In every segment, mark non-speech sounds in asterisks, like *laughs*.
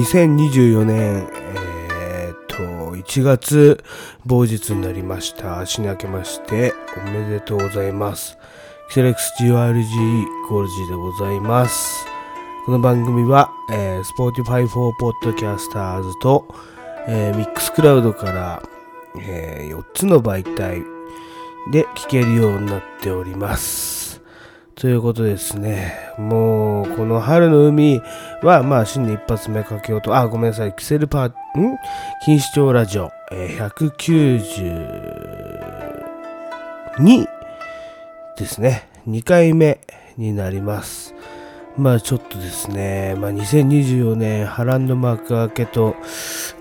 2024年、えー、っと、1月某日になりました。足に明けまして、おめでとうございます。キセレックス GRG ゴールジーでございます。この番組は、えー、Spotify for Podcasters と、えー、Mixcloud から、えー、4つの媒体で聞けるようになっております。ということですね。もう、この春の海は、まあ、新年一発目かけようと、あ、ごめんなさい、キセルパー、ん？錦糸町ラジオ、えー、192ですね。2回目になります。まあちょっとですね、まあ2024年波乱の幕開けと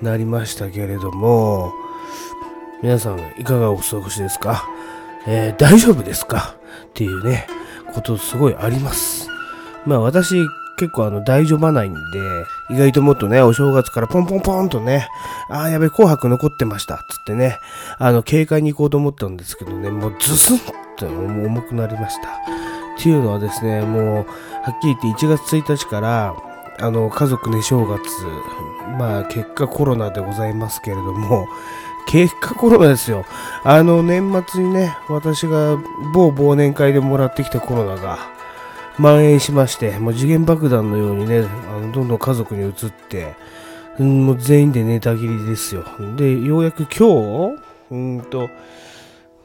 なりましたけれども、皆さんいかがお過ごしですか、えー大丈夫ですか？っていうね、ことすごいあります。まあ私結構あの大丈夫ないんで、意外ともっとね、お正月からポンポンポンとね、ああやべ、紅白残ってました、つってね、あの、警戒に行こうと思ったんですけどね、もうズスンと重くなりました。っていうのはですね、もう、はっきり言って1月1日から、あの、家族ね、正月、まあ、結果コロナでございますけれども、結果コロナですよ。あの、年末にね、私が某忘年会でもらってきたコロナが、蔓延しまして、もう次元爆弾のようにね、あのどんどん家族に移って、もう全員で寝たきりですよ。で、ようやく今日、うんと、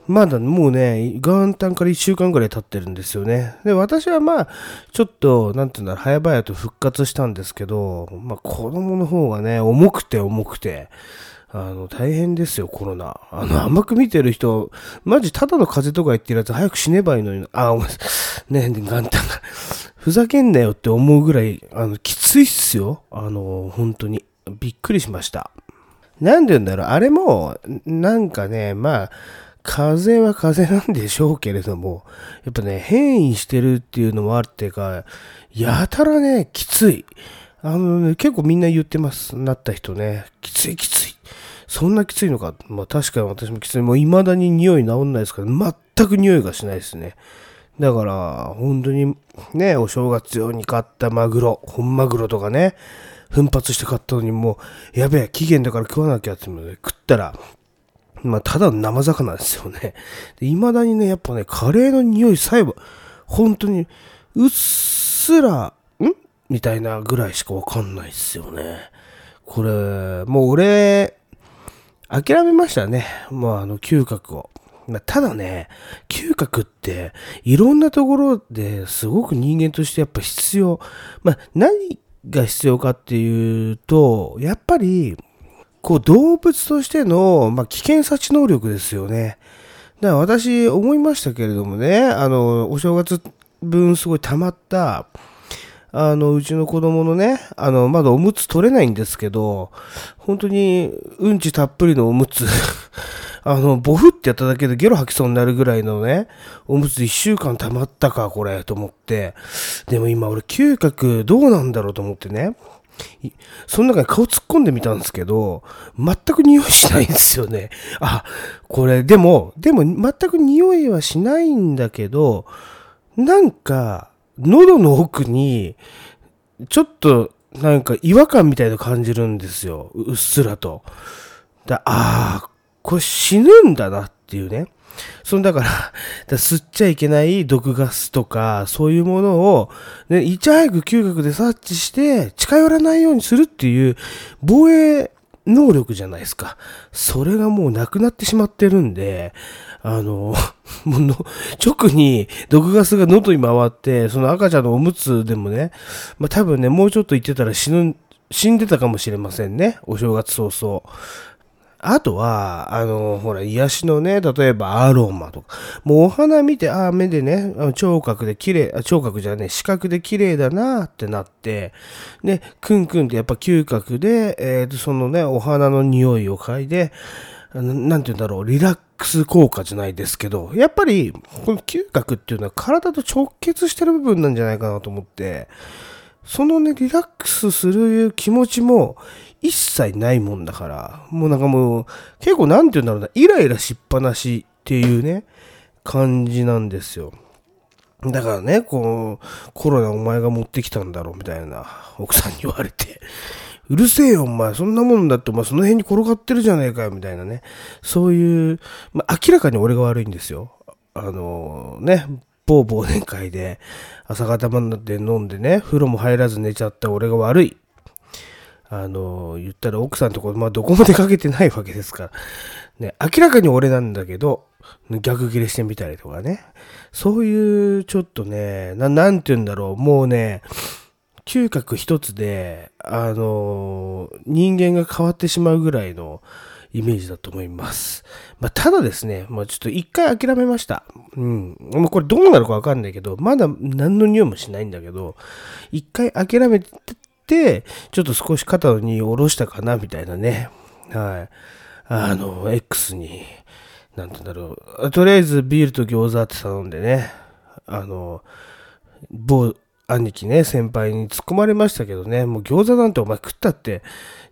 まだもうね、元旦から1週間ぐらい経ってるんですよね。で、私はまあ、ちょっと、なんていうんだろう、早々と復活したんですけど、まあ、子供の方がね、重くて重くて、あの、大変ですよ、コロナ。あの、甘く見てる人、マジただの風邪とか言ってるやつ早く死ねばいいのに、あ、お前、ね、元旦が。ふざけんなよって思うぐらい、あの、きついっすよ。あの、本当に。びっくりしました。なんで言うんだろう、あれも、なんかね、まあ、風邪は風邪なんでしょうけれども、やっぱね、変異してるっていうのもあってか、やたらね、きつい。あのね、結構みんな言ってます。なった人ね、きついきつい。そんなきついのか？まあ確かに私もきつい。もう未だに匂い治んないですから、全く匂いがしないですね。だから、本当にね、お正月用に買ったマグロ、本マグロとかね、奮発して買ったのにもう、やべえ、期限だから食わなきゃっていうので食ったら、まあ、ただの生魚ですよね。で未だにね、やっぱね、カレーの匂いさえば、本当に、うっすら、ん？みたいなぐらいしかわかんないですよね。これ、もう俺、諦めましたね。もうあの、嗅覚を。まあただね、嗅覚って、いろんなところですごく人間としてやっぱ必要。まあ、何が必要かっていうと、やっぱり、こう動物としての、まあ、危険察知能力ですよね。だから私思いましたけれどもね、あの、お正月分すごい溜まった、あの、うちの子供のね、あの、まだおむつ取れないんですけど、本当にうんちたっぷりのおむつ、*laughs* あの、ボフってやっただけでゲロ吐きそうになるぐらいのね、おむつ一週間溜まったか、これ、と思って。でも今俺嗅覚どうなんだろうと思ってね。その中に顔突っ込んでみたんですけど、全く匂いしないんですよね。あ、これ、でも、でも全く匂いはしないんだけど、なんか、喉の奥に、ちょっと、なんか違和感みたいな感じるんですよ。うっすらと。だああ、これ死ぬんだなっていうね。そのだから、*laughs* から吸っちゃいけない毒ガスとか、そういうものを、ね、いち早く嗅覚で察知して、近寄らないようにするっていう防衛能力じゃないですか。それがもうなくなってしまってるんで、あの、*laughs* もの直に毒ガスが喉に回って、その赤ちゃんのおむつでもね、まあ多分ね、もうちょっと行ってたら死ぬ、死んでたかもしれませんね。お正月早々。あとは、あの、ほら、癒しのね、例えばアロマとか、もうお花見て、ああ、目でね、聴覚で綺麗、聴覚じゃね、視覚で綺麗だなってなって、で、クンクンってやっぱ嗅覚で、えーと、そのね、お花の匂いを嗅いで、あのなんて言うんだろう、リラックス効果じゃないですけど、やっぱり、この嗅覚っていうのは体と直結してる部分なんじゃないかなと思って、そのね、リラックスする気持ちも一切ないもんだから、もうなんかもう、結構なんて言うんだろうな、イライラしっぱなしっていうね、感じなんですよ。だからね、こう、コロナお前が持ってきたんだろうみたいな奥さんに言われて、うるせえよお前、そんなもんだってお前その辺に転がってるじゃねえかよみたいなね。そういう、まあ、明らかに俺が悪いんですよ。あのね、某忘年会で朝方まで飲んでね、風呂も入らず寝ちゃった俺が悪い。あの、言ったら奥さんとこ、まあ、どこも出かけてないわけですから。ね、明らかに俺なんだけど、逆ギレしてみたりとかね。そういう、ちょっとね、ななんて言うんだろう、もうね、嗅覚一つで、あの、人間が変わってしまうぐらいのイメージだと思います。まあ、ただですね、まあ、ちょっと一回諦めました。うん。もうこれどうなるかわかんないけど、まだ何の匂いもしないんだけど、一回諦めて、ちょっと少し肩に下ろしたかな、みたいなね。はい。あの、X に、なんて言うんだろう。とりあえずビールと餃子って頼んでね、あの、某兄貴ね、先輩に突っ込まれましたけどね、もう餃子なんてお前食ったって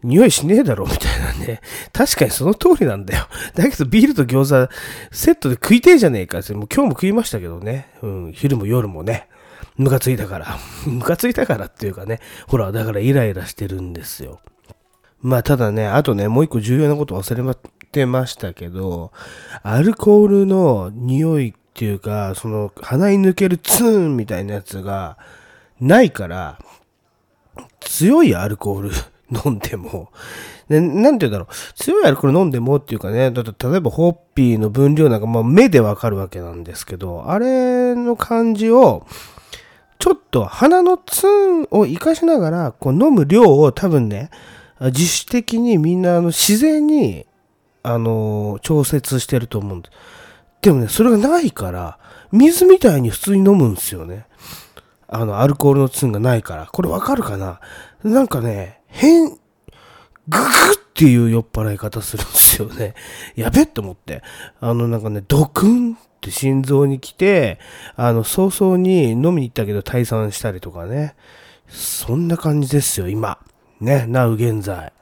匂いしねえだろみたいなね。確かにその通りなんだよ。だけどビールと餃子セットで食いてえじゃねえかって、もう今日も食いましたけどね。うん、昼も夜もね。ムカついたから。*laughs* ムカついたからっていうかね。ほら、だからイライラしてるんですよ。まあただね、あとね、もう一個重要なこと忘れてましたけど、アルコールの匂いっていうか、その鼻に抜けるツーンみたいなやつがないから、強いアルコール飲んでも、ね、なんて言うんだろう、強いアルコール飲んでもっていうかね、だって例えばホッピーの分量なんか、まあ目でわかるわけなんですけど、あれの感じを、ちょっと鼻のツーンを活かしながら、こう飲む量を多分ね、自主的にみんなあの自然に、あの、調節してると思うんです。でもね、それがないから、水みたいに普通に飲むんですよね。あの、アルコールのツンがないから。これわかるかな？なんかね、変、ググっていう酔っ払い方するんですよね。やべって思って。あの、なんかね、ドクンって心臓に来て、あの、早々に飲みに行ったけど退散したりとかね。そんな感じですよ、今。ね、なう現在。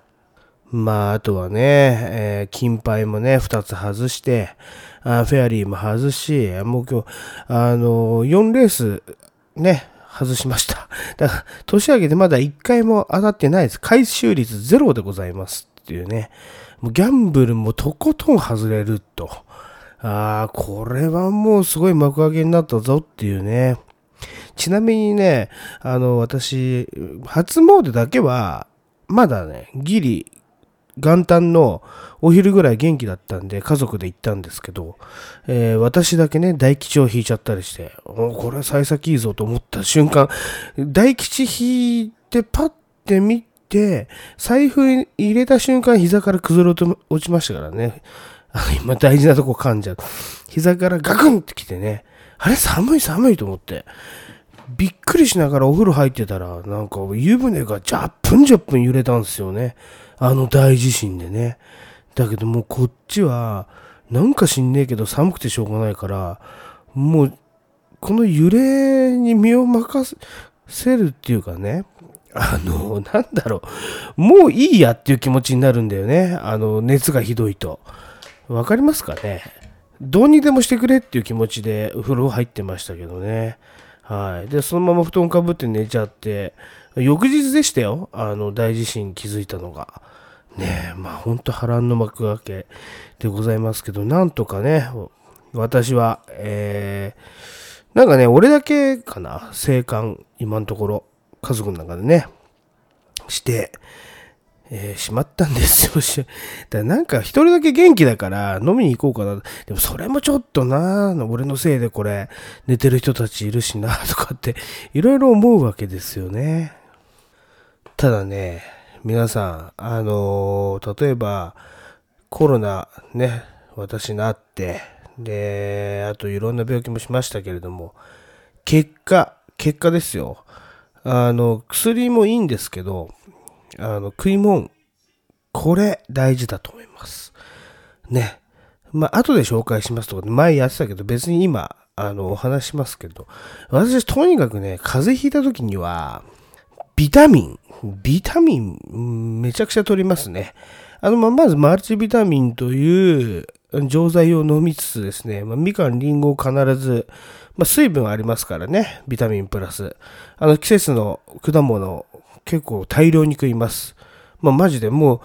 まあ、あとはね、えー、金牌もね、2つ外して、あフェアリーも外し、もう今日、あのー、4レース、ね、外しました。だから、年明けてまだ1回も当たってないです。回収率ゼロでございますっていうね。もうギャンブルもとことん外れると。ああ、これはもうすごい幕開けになったぞっていうね。ちなみにね、あの、私、初詣だけは、まだね、ギリ、元旦のお昼ぐらい元気だったんで家族で行ったんですけど、えー、私だけね、大吉を引いちゃったりして、おこれは幸先いいぞと思った瞬間、大吉引いてパッて見て、財布入れた瞬間膝から崩れ落ちましたからね。*laughs* 今大事なとこ噛んじゃう。膝からガクンってきてね、あれ？寒い？寒いと思って。びっくりしながらお風呂入ってたら、なんか湯船がジャップンジャップン揺れたんですよね。あの大地震でね。だけどもうこっちは、なんか知んねえけど寒くてしょうがないから、もう、この揺れに身を任せるっていうかね、あの、なんだろう、もういいやっていう気持ちになるんだよね。あの、熱がひどいと。わかりますかね？どうにでもしてくれっていう気持ちでお風呂入ってましたけどね。はい。で、そのまま布団かぶって寝ちゃって、翌日でしたよ。あの、大地震気づいたのが。ねえ、まあほんと波乱の幕開けでございますけど、なんとかね、私は、えー、なんかね、俺だけかな、生還、今のところ、家族の中でね、して、えー、しまったんです *laughs* よ。だなんか一人だけ元気だから飲みに行こうかな。でもそれもちょっとな、俺のせいでこれ寝てる人たちいるしな、とかっていろいろ思うわけですよね。ただね、皆さん、あのー、例えばコロナね、私なって、で、あといろんな病気もしましたけれども、結果、結果ですよ。あの、薬もいいんですけど、あの、食い物、これ大事だと思います。ね。まあ、後で紹介しますとか、前やってたけど、別に今、あの、お話しますけど、私、とにかくね、風邪ひいた時には、ビタミン、ビタミン、めちゃくちゃ取りますね。あの、まあ、まずマルチビタミンという錠剤を飲みつつですね、まあ、みかん、りんごを必ず、まあ、水分ありますからね、ビタミンプラス。あの、季節の果物、結構大量に食います。まあ、マジでも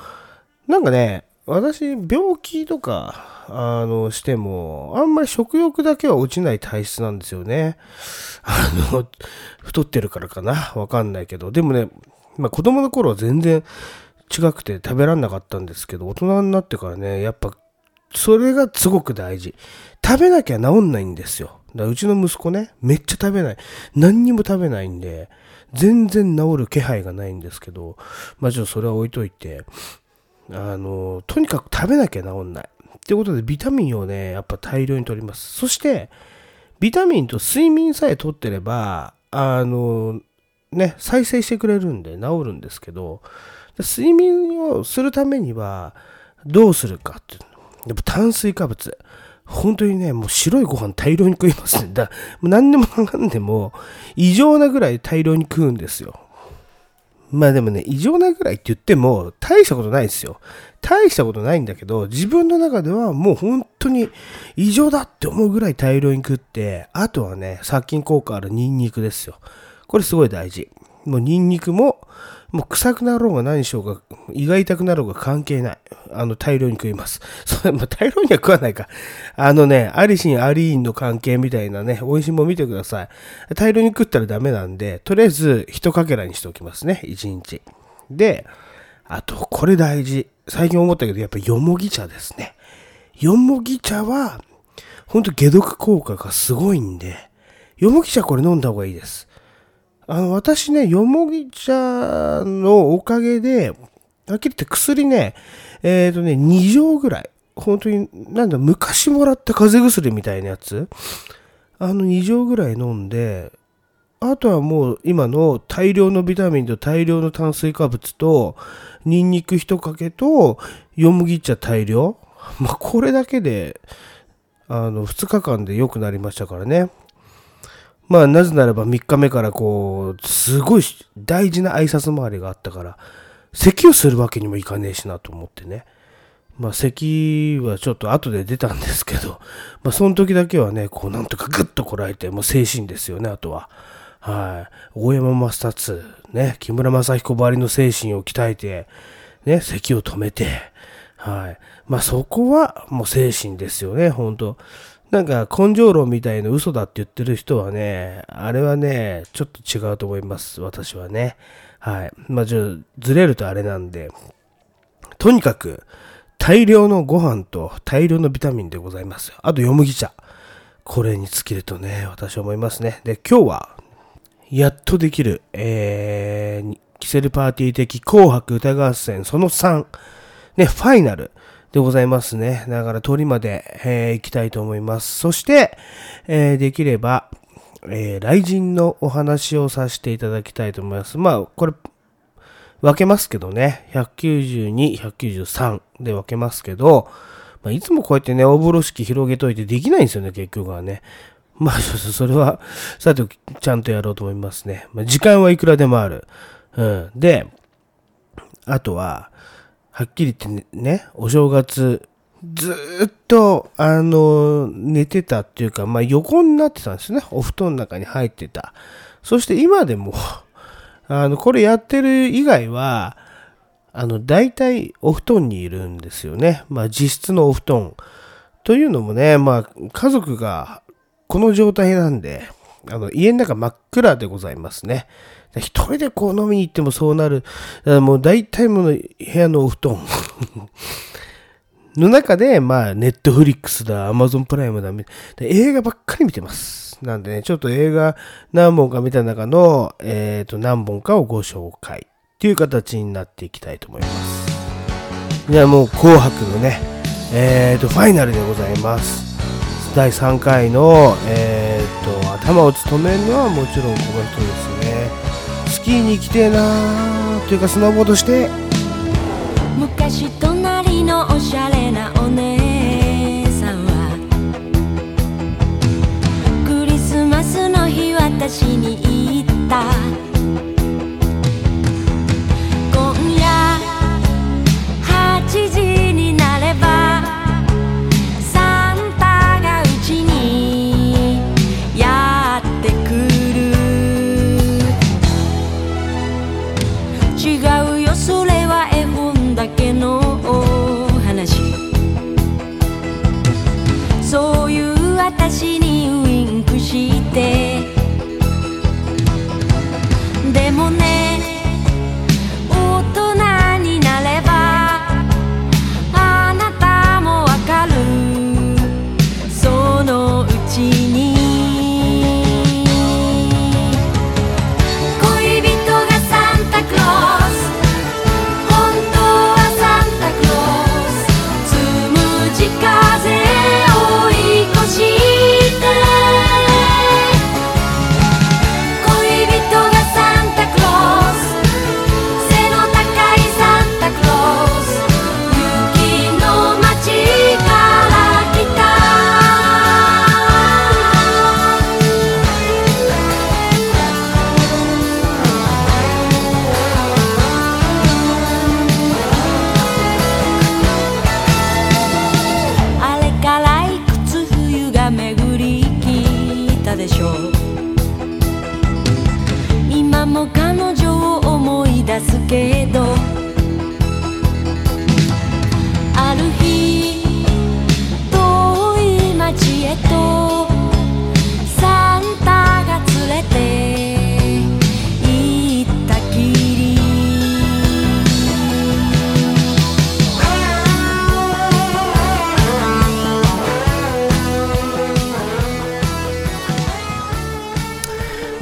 う、なんかね、私、病気とか、あの、しても、あんまり食欲だけは落ちない体質なんですよね。あの、*laughs* 太ってるからかなわかんないけど。でもね、まあ子供の頃は全然違くて食べらんなかったんですけど、大人になってからね、やっぱ、それがすごく大事。食べなきゃ治んないんですよ。だからうちの息子ね、めっちゃ食べない。何にも食べないんで、全然治る気配がないんですけど、まあちょっとそれは置いといて、あの、とにかく食べなきゃ治んない。っていうことで、ビタミンをね、やっぱ大量に取ります。そして、ビタミンと睡眠さえ取ってれば、あの、ね、再生してくれるんで治るんですけど、睡眠をするためには、どうするかっていうやっぱ炭水化物。本当にね、もう白いご飯大量に食いますね。だもう何でもかんでも、異常なぐらい大量に食うんですよ。まあでもね、異常なぐらいって言っても、大したことないですよ。大したことないんだけど、自分の中ではもう本当に異常だって思うぐらい大量に食って、あとはね、殺菌効果あるニンニクですよ。これすごい大事。もうニンニクも、もう臭くなろうが何しようが、胃が痛くなろうが関係ない。あの、大量に食います。*laughs* それ、まあ、大量には食わないか。あのね、アリシン、アリーンの関係みたいなね、美味しいもん見てください。大量に食ったらダメなんで、とりあえず、一かけらにしておきますね。一日。で、あと、これ大事。最近思ったけど、やっぱよもぎ茶ですね。よもぎ茶は、ほんと解毒効果がすごいんで、よもぎ茶これ飲んだ方がいいです。あの、私ね、よもぎ茶のおかげで、はっきり言って薬ね、えっ、ー、とね、2錠ぐらい。本当に、なんだ、昔もらった風邪薬みたいなやつ。あの2錠ぐらい飲んで、あとはもう今の大量のビタミンと大量の炭水化物と、ニンニク一かけと、よもぎ茶大量。まあ、これだけで、あの、2日間で良くなりましたからね。まあ、なぜならば3日目からこう、すごい大事な挨拶回りがあったから、咳をするわけにもいかねえしなと思ってね。まあ、咳はちょっと後で出たんですけど、*laughs* まあ、その時だけはね、こう、なんとかグッとこらえて、もう精神ですよね、あとは。はい。大山マスターね、木村正彦ばりの精神を鍛えて、ね、咳を止めて、はい。まあ、そこはもう精神ですよね、本当なんか根性論みたいな嘘だって言ってる人はね、あれはね、ちょっと違うと思います。私はね。はい。まあ、じゃあ、ずれるとあれなんで、とにかく、大量のご飯と大量のビタミンでございます。あと、よむぎ茶。これに尽きるとね、私は思いますね。で、今日は、やっとできる、えー、キセルパーティー的紅白歌合戦その3、ね、ファイナル。でございますね。だから通りまで、えー、行きたいと思います。そして、えー、できれば、えー、雷神のお話をさせていただきたいと思います。まあ、これ、分けますけどね。192、193で分けますけど、まあ、いつもこうやってね、大風呂敷広げといてできないんですよね、結局はね。まあ、*laughs* それは、さてちゃんとやろうと思いますね。まあ、時間はいくらでもある。うん。で、あとは、はっきり言ってね、お正月、ずっと、あの、寝てたっていうか、まあ、横になってたんですね。お布団の中に入ってた。そして今でも、*laughs* あの、これやってる以外は、あの、大体お布団にいるんですよね。まあ、実質のお布団。というのもね、まあ、家族がこの状態なんで、あの、家の中真っ暗でございますね。一人でこう飲みに行ってもそうなる。もう大体もう部屋のお布団 *laughs* の中で、まあ、ネットフリックスだ、アマゾンプライムだ、映画ばっかり見てます。なんでね、ちょっと映画何本か見た中の、えっ、ー、と、何本かをご紹介っていう形になっていきたいと思います。じゃあもう紅白のね、えっ、ー、と、ファイナルでございます。第3回の、えっ、ー、と、頭を務めるのはもちろんこの人ですね。キーに行きてえなーというかスノーボードして。昔隣のおしゃれなお姉さんは。クリスマスの日私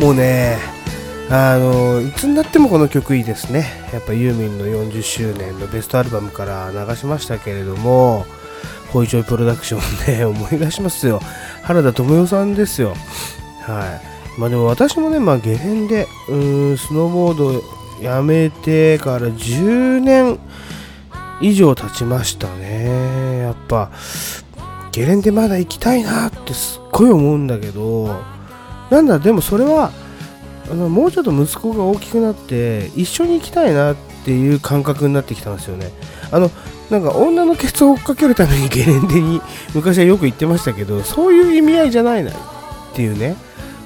もうねあのいつになってもこの曲いいですね。やっぱユーミンの40周年のベストアルバムから流しましたけれどもホイチョイプロダクションね *laughs* 思い出しますよ。原田知世さんですよ。はい。まあでも私もねまあゲレンデうんスノーボードやめてから10年以上経ちましたね。やっぱゲレンデまだ行きたいなってすっごい思うんだけどなんだでもそれはあのもうちょっと息子が大きくなって一緒に行きたいなっていう感覚になってきたんですよね。あのなんか女のケツを追っかけるためにゲレンデに昔はよく行ってましたけどそういう意味合いじゃないなっていうね。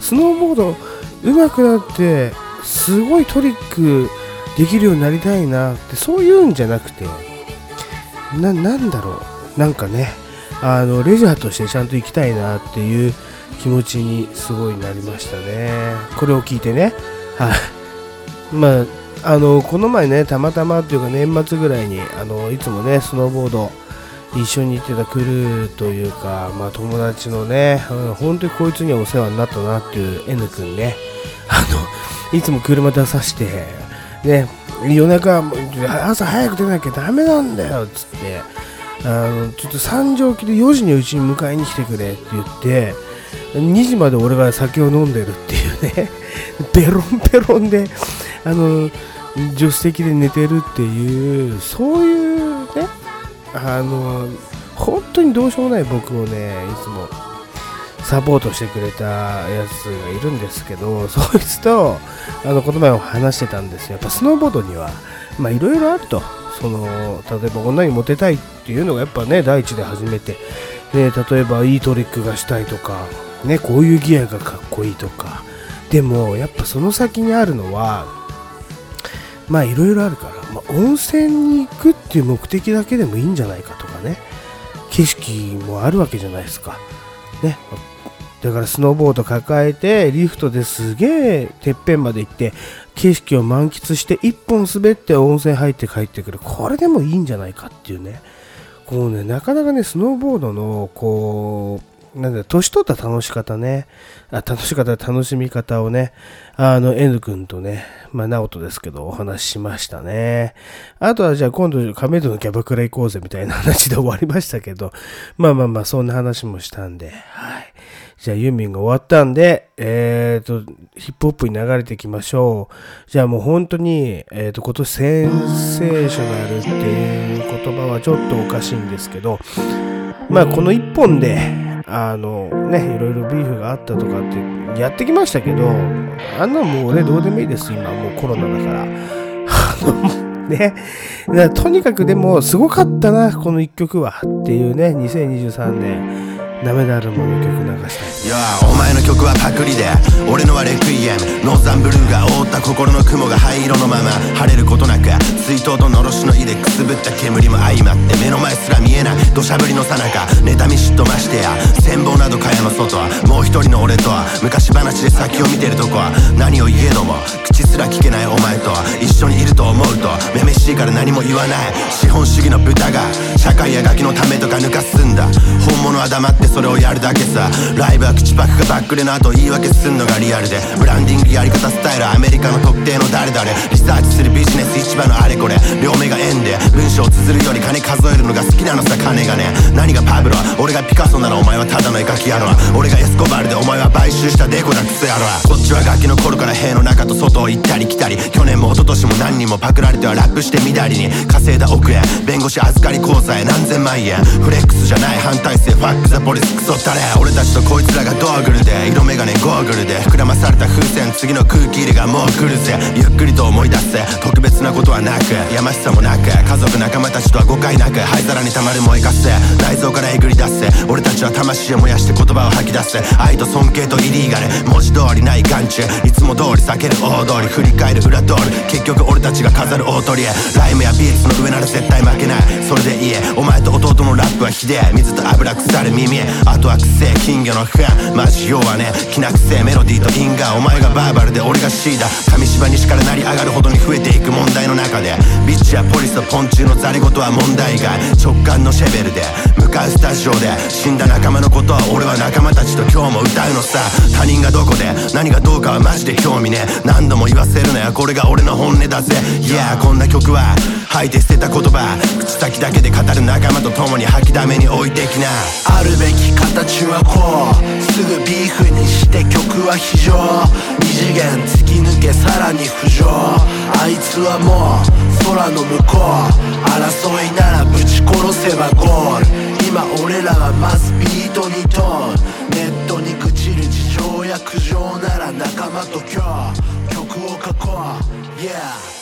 スノーボード上手くなってすごいトリックできるようになりたいなってそういうんじゃなくてななんだろう。なんかねあのレジャーとしてちゃんと行きたいなっていう気持ちにすごいなりましたね。これを聞いてね。はい。まああのこの前ねたまたまっていうか年末ぐらいにあのいつもねスノーボード一緒に行ってたクルーというか、まあ、友達のね、うん本当にこいつにはお世話になったなっていう N 君ね。あのいつも車出さしてね夜中朝早く出なきゃダメなんだよっつって。あのちょっと三条期で4時にうちに迎えに来てくれって言って2時まで俺が酒を飲んでるっていうね。*laughs* ベロンベロンであの助手席で寝てるっていうそういうねあの本当にどうしようもない僕をねいつもサポートしてくれたやつがいるんですけど *laughs* そいつとあのこの前も話してたんですよ。やっぱスノーボードにはまあいろいろあると。その例えば女にモテたいっていうのがやっぱね第一で初めて、ね、例えばいいトリックがしたいとか、ね、こういうギアがかっこいいとか。でもやっぱその先にあるのはまあいろいろあるから、まあ、温泉に行くっていう目的だけでもいいんじゃないかとかね。景色もあるわけじゃないですか。ねだからスノーボード抱えてリフトですげえてっぺんまで行って景色を満喫して1本滑って温泉入って帰ってくる。これでもいいんじゃないかっていうね。こうねなかなかねスノーボードのこうなんだ年取った楽し方ねあ楽し方楽しみ方をねあの N 君とねまあ直人ですけどお話ししましたね。あとはじゃあ今度亀戸のキャバクラ行こうぜみたいな話で終わりましたけどまあまあまあそんな話もしたんではい。じゃあユーミンが終わったんで、えっ、と、ヒップホップに流れていきましょう。じゃあもう本当に、えっ、と、今年センセーショナルっていう言葉はちょっとおかしいんですけど、まあこの一本で、あのね、いろいろビーフがあったとかってやってきましたけど、あんなもう俺どうでもいいです、今もうコロナだから。あの、ね。とにかくでもすごかったな、この一曲はっていうね、2023年。ダメだるもの曲流したい。やお前の曲はパクリで俺のはレクイエムノーザンブルーが覆った心の雲が灰色のまま晴れることなく追悼とのろしの意でくすぶった煙も相まって目の前すら見えない土砂降りのさなか妬み嫉妬ましてや羨望など蚊帳の外はもう一人の俺とは昔話で先を見てるとこは何を言えども口すら聞けないお前と一緒にいると思うと。めめしいから何も言わない。資本主義の豚が社会やガキのためとか抜かすんだ。本物は黙ってそれをやるだけさ。ライブは口パクがバックレの後言い訳すんのがリアルで。ブランディングやり方スタイルアメリカの特定の誰々。リサーチするビジネス市場のあれこれ。両目が円で文章を綴るより金数えるのが好きなのさ金がね。何がパブロ俺がピカソならお前はただの絵描き野郎俺がエスコバルでお前は買収したデコだクソ野郎こっちはガキの頃から塀の中と外を行ったり来たり去年も一昨年も何人もパクられてはラップしてみだりに稼いだ億円弁護士預かり交際何千万円。フレックスじゃない反体制ファックザポリスクソったれ。俺たちとこいつらがドーグルで色眼鏡ゴーグルで膨らまされた風船次の空気入れがもう来るぜ。ゆっくりと思い出せ特別なことはなくやましさもなく家族仲間たちとは誤解なく灰皿に溜まる燃えかせ内臓からえぐり出せ。俺たちは魂を燃やして言葉を吐き出せ。愛と尊敬とイリーガル文字通りない眼中いつも通り避ける大通り。振り返る裏通り結局俺たちが飾る大鳥へ。ライムやビーツの上なら絶対負けない。それでいいお前と弟のラップはひでえ。水と油腐る耳あとはくせえ金魚の糞マジ要はね。きな臭えメロディーと因果。お前がバーバルで俺がシーダ紙芝西から成り上がるほどに増えていく問題の中で。ビッチやポリスとポンチュのザリ事は問題外。直感のシェベルで。向かうスタジオで。死んだ仲間のことは俺は仲間たちと今日も歌うのさ。他人がどこで？何がどうかはマジで興味ね何度も言わせるなよこれが俺の本音だぜ。Yeah こんな曲は吐いて捨てた言葉。口先だけで語る仲間と共に吐きだめに置いてきな。あるべき形はこう。すぐビーフにして曲は非常。二次元突き抜けさらに浮上。あいつはもう空の向こう。争いならぶち殺せばゴール。今俺らはまずビートにトーン。ネットに朽ちる苦情なら仲間と今日曲を書こう。Yeah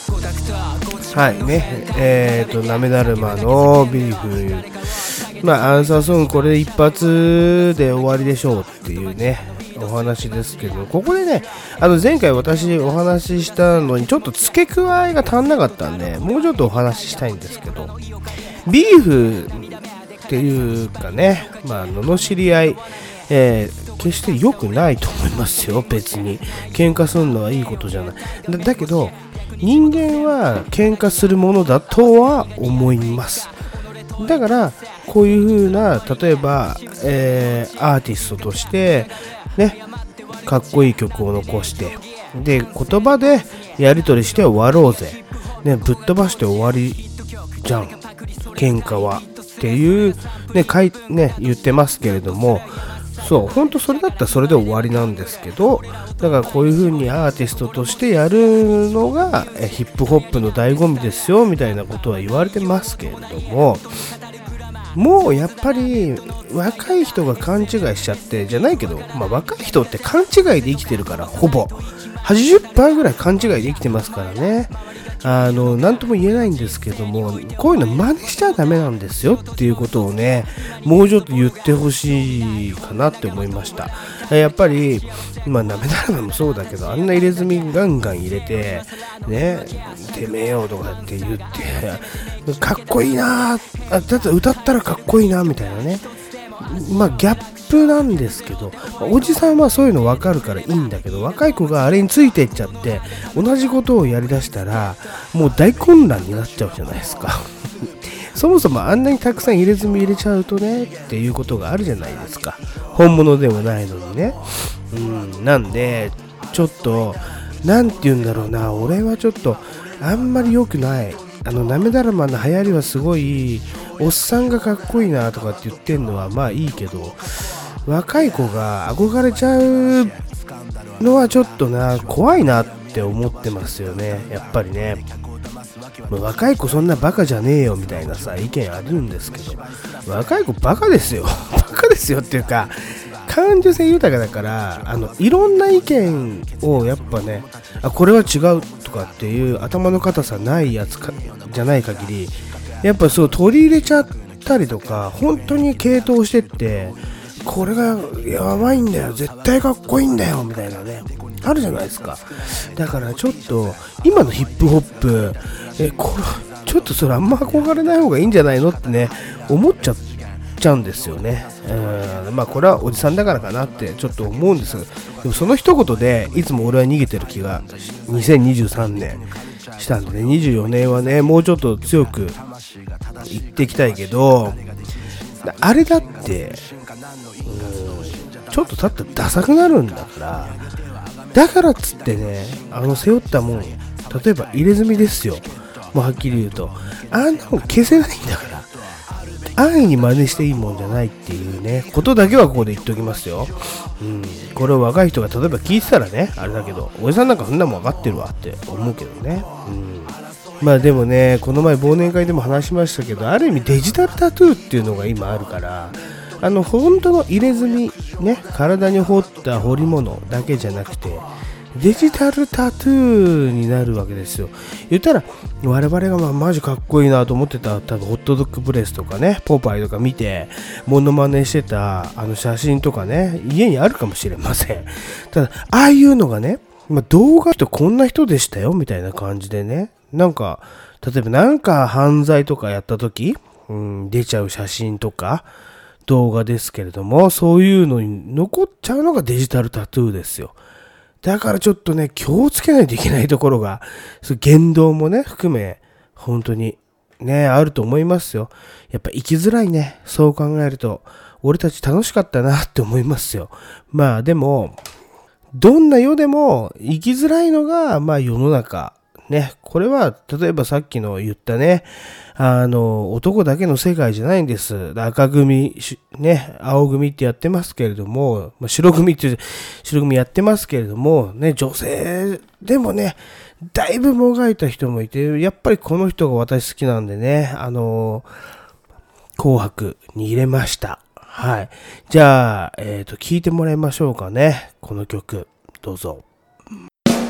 はいねえっ、ー、となめだるまのビーフまあアンサーソングこれ一発で終わりでしょうっていうねお話ですけどここでねあの前回私お話ししたのにちょっと付け加えが足んなかったんでもうちょっとお話ししたいんですけどビーフっていうかねまあ罵り合いえー、決して良くないと思いますよ、別に。喧嘩するのはいいことじゃない。だけど、人間は喧嘩するものだとは思いますだからこういう風な例えば、えー、アーティストとしてねかっこいい曲を残してで言葉でやり取りして終わろうぜ、ね、ぶっ飛ばして終わりじゃん喧嘩はっていうねかいね言ってますけれどもそう本当それだったらそれで終わりなんですけどだからこういう風にアーティストとしてやるのがヒップホップの醍醐味ですよみたいなことは言われてますけれどももうやっぱり若い人が勘違いしちゃってじゃないけど、まあ、若い人って勘違いで生きてるからほぼ80%ぐらい勘違いで生きてますからね。あの何とも言えないんですけどもこういうの真似しちゃダメなんですよっていうことをねもうちょっと言ってほしいかなって思いました。やっぱりまあなめだらめもそうだけどあんな入れ墨ガンガン入れてねてめえよとかって言ってかっこいいなあだって歌ったらかっこいいなみたいなね。まあギャップなんですけどおじさんはそういうの分かるからいいんだけど若い子があれについていっちゃって同じことをやりだしたらもう大混乱になっちゃうじゃないですか。*laughs* そもそもあんなにたくさん入れ墨入れちゃうとねっていうことがあるじゃないですか。本物でもないのにね。うんなんでちょっと何て言うんだろうな俺はちょっとあんまり良くない。あのなめだるまの流行りはすごいおっさんがかっこいいなとかって言ってんのはまあいいけど若い子が憧れちゃうのはちょっとな怖いなって思ってますよね。やっぱりね。若い子そんなバカじゃねえよみたいなさ意見あるんですけど若い子バカですよ。*laughs* バカですよっていうか感受性豊かだからあのいろんな意見をやっぱねあこれは違うとかっていう頭の硬さないやつかじゃない限りやっぱそう取り入れちゃったりとか本当に傾倒してってこれがやばいんだよ絶対かっこいいんだよみたいなねあるじゃないですか。だからちょっと今のヒップホップえこれちょっとそれあんま憧れない方がいいんじゃないのってね思っちゃっちゃうんですよね。うんまあこれはおじさんだからかなってちょっと思うんですでもその一言でいつも俺は逃げてる気が2023年したんでね24年はねもうちょっと強く言ってきたいけどあれだってちょっと経ったらダサくなるんだからだからっつってねあの背負ったもん例えば入れ墨ですよもうはっきり言うとあんなもん消せないんだから安易に真似していいもんじゃないっていうね、ことだけはここで言っておきますよ。うん。これを若い人が例えば聞いてたらね、あれだけど、おじさんなんかそんなもん分かってるわって思うけどね。うん。まあでもね、この前忘年会でも話しましたけど、ある意味デジタルタトゥーっていうのが今あるから、あの本当の入れ墨、ね、体に彫った彫り物だけじゃなくて、デジタルタトゥーになるわけですよ。言ったら、我々がまあマジかっこいいなと思ってた、多分ホットドッグプレスとかね、ポーパイとか見て、モノマネしてたあの写真とかね、家にあるかもしれません。ただ、ああいうのがね、まあ、動画とこんな人でしたよ、みたいな感じでね、なんか、例えばなんか犯罪とかやった時、うん、出ちゃう写真とか、動画ですけれども、そういうのに残っちゃうのがデジタルタトゥーですよ。だからちょっとね、気をつけないといけないところが、言動もね、含め、本当にね、あると思いますよ。やっぱ生きづらいね。そう考えると、俺たち楽しかったなって思いますよ。まあでも、どんな世でも生きづらいのが、まあ世の中。ね、これは、例えばさっきの言ったね、あの、男だけの世界じゃないんです。赤組、ね、青組ってやってますけれども、ま、白組って、白組やってますけれども、ね、女性でもね、だいぶもがいた人もいて、やっぱりこの人が私好きなんでね、あの、紅白に入れました。はい。じゃあ、えっ、と、聞いてもらいましょうかね。この曲。どうぞ。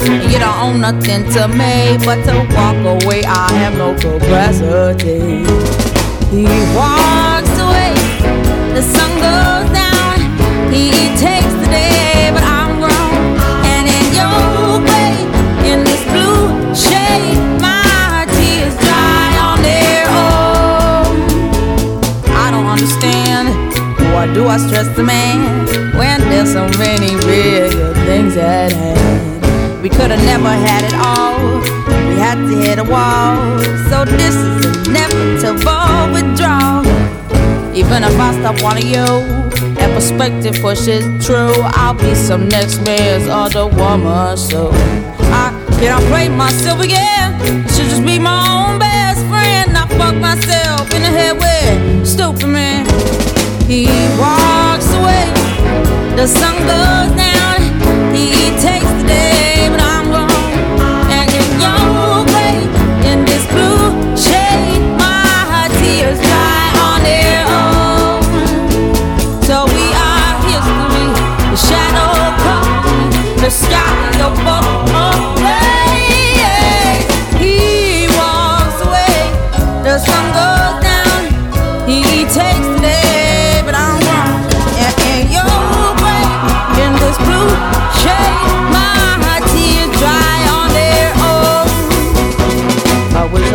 You don't own nothing to me but to walk away. I have no capacity. He walks away, the sun goes down. He takes the day, That perspective pushes true. I'll be some next man's other woman. So I cannot play myself again. Should just be my own best friend. I fuck myself in the head with stupid man. He walks away. The sun goes down. He takes the day,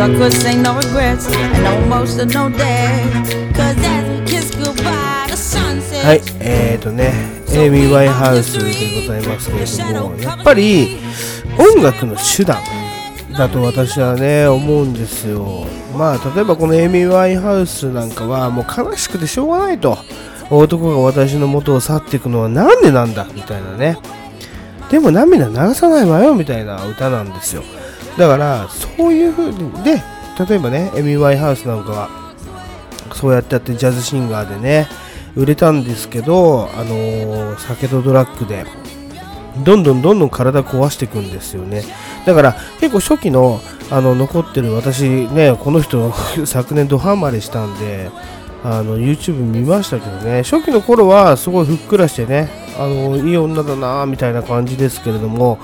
could say no regrets and no emotional day. Cause as we kiss goodbye, the sun sets. はい、えーとね、エイミー・ワインハウスでございますけれども、やっぱり音楽の手段だと私はね、思うんですよ。まあ、例えばこのエイミー・ワインハウスなんかはもう悲しくてしょうがないと。男が私の元を去っていくのはなんでなんだみたいなね。でも涙流さないわよみたいな歌なんですよ。だから、そういう風に、で、例えばね、エミ・ワイハウスなんかは、そうやってやってジャズシンガーでね、売れたんですけど、あのー酒とドラッグで、どんどんどんどん体壊していくんですよね。だから結構初期のあの残ってる私ね、この人 *laughs* 昨年ドハマりしたんで、あの YouTube 見ましたけどね、初期の頃はすごいふっくらしてね、あのいい女だなみたいな感じですけれども、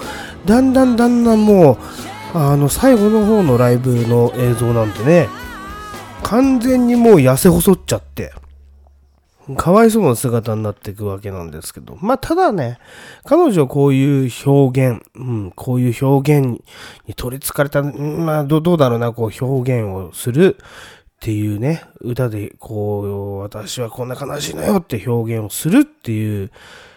だんだんだんだんもう、あの最後の方のライブの映像なんてね、完全にもう痩せ細っちゃって、かわいそうな姿になっていくわけなんですけど。まあ、ただね、彼女はこういう表現、うん、こういう表現に取り憑かれた、まあ、どどうだろうな、こう表現をするっていうね、歌で、こう、私はこんな悲しいのよって表現をするっていう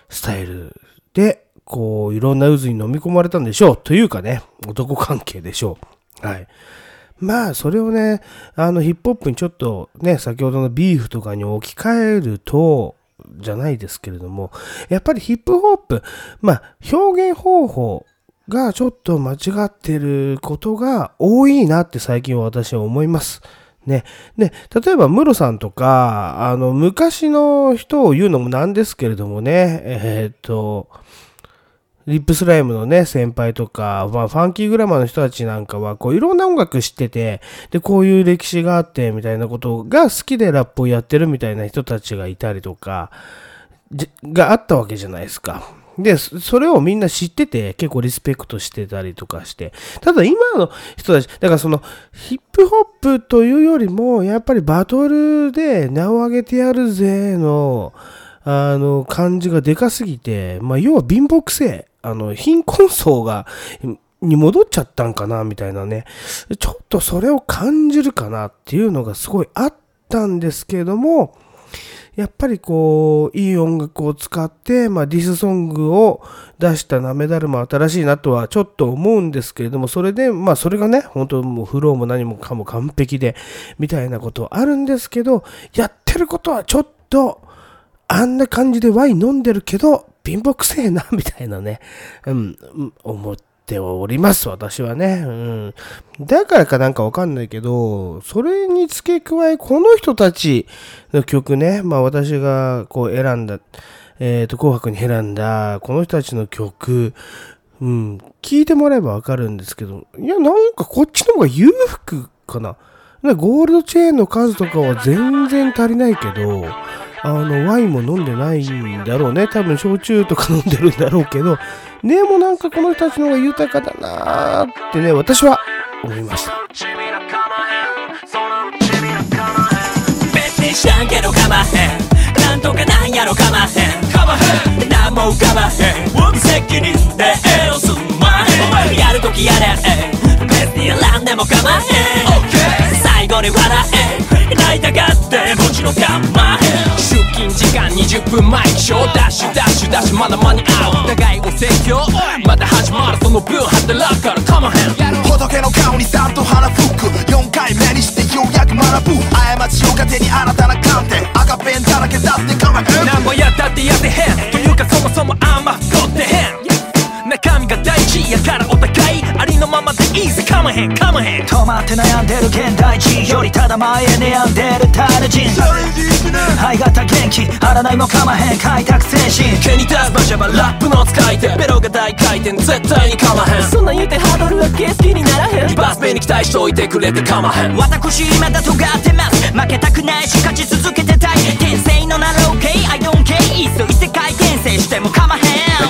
スタイルで、こう、いろんな渦に飲み込まれたんでしょう。というかね、男関係でしょう。はい。まあ、それをね、あの、ヒップホップにちょっとね、先ほどのビーフとかに置き換えると、じゃないですけれども、やっぱりヒップホップ、まあ、表現方法がちょっと間違ってることが多いなって最近は私は思います。ね。で、例えば、ムロさんとか、あの、昔の人を言うのもなんですけれどもね、えーっと、リップスライムのね、先輩とか、まあ、ファンキーグラマーの人たちなんかは、こう、いろんな音楽知ってて、で、こういう歴史があって、みたいなことが好きでラップをやってるみたいな人たちがいたりとか、があったわけじゃないですか。で、それをみんな知ってて、結構リスペクトしてたりとかして。ただ今の人たち、だからその、ヒップホップというよりも、やっぱりバトルで名を上げてやるぜの、あの、感じがでかすぎて、まあ、要は貧乏くせあの、貧困層が、に戻っちゃったんかな、みたいなね。ちょっとそれを感じるかなっていうのがすごいあったんですけれども、やっぱりこう、いい音楽を使って、まあ、ディスソングを出したなめだるも新しいなとはちょっと思うんですけれども、それで、まあ、それがね、本当もうフローも何もかも完璧で、みたいなことあるんですけど、やってることはちょっと、あんな感じでワイン飲んでるけど、貧乏くせえな、みたいなね、うん、思っております、私はね。うん。だからかなんかわかんないけど、それに付け加え、この人たちの曲ね、まあ私がこう選んだ、えっ、と、紅白に選んだ、この人たちの曲、うん、聞いてもらえばわかるんですけど、いや、なんかこっちの方が裕福かな。ゴールドチェーンの数とかは全然足りないけど、あの、ワインも飲んでないんだろうね。多分、焼酎とか飲んでるんだろうけど、でもなんかこの人たちの方が豊かだなーってね、私は思いました。やろかまへん。かまへん。なん。も浮かばへん。無責任でエロすまへん。やるときやれ。別にやらんでもかまへん。最後に笑え。泣いたがって。もちろんかまへん。出勤時間20分前。起床ダッシュダッシュダッシュまだ間に合う互いを説教。また始まるその分働くからかまへん仏の顔にさっと鼻吹く4回目にしてようやく学ぶ過ちを糧に新たな観点赤ペンだらけだってかまへん。なんぼやったって痩せへん。というかそもそもあんま太ってへん。中身が大事やからお互いありのままでいいぜ。かまへんかまへん。止まって悩んでる現代人よりただ前へ悩んでるタル人。肺型元気荒ない。もかまへん開拓精神毛に立つ場所はラップの使い手。ベロが大回転絶対にかまへん。そんなん言うてハードルはゲス好きにならへん。リバース目に期待しといてくれてかまへん。私まだ尖ってます負けたくないし勝ち続けてたい。天性のナロー系 I don't care いっそ異世界転生してもかまへん。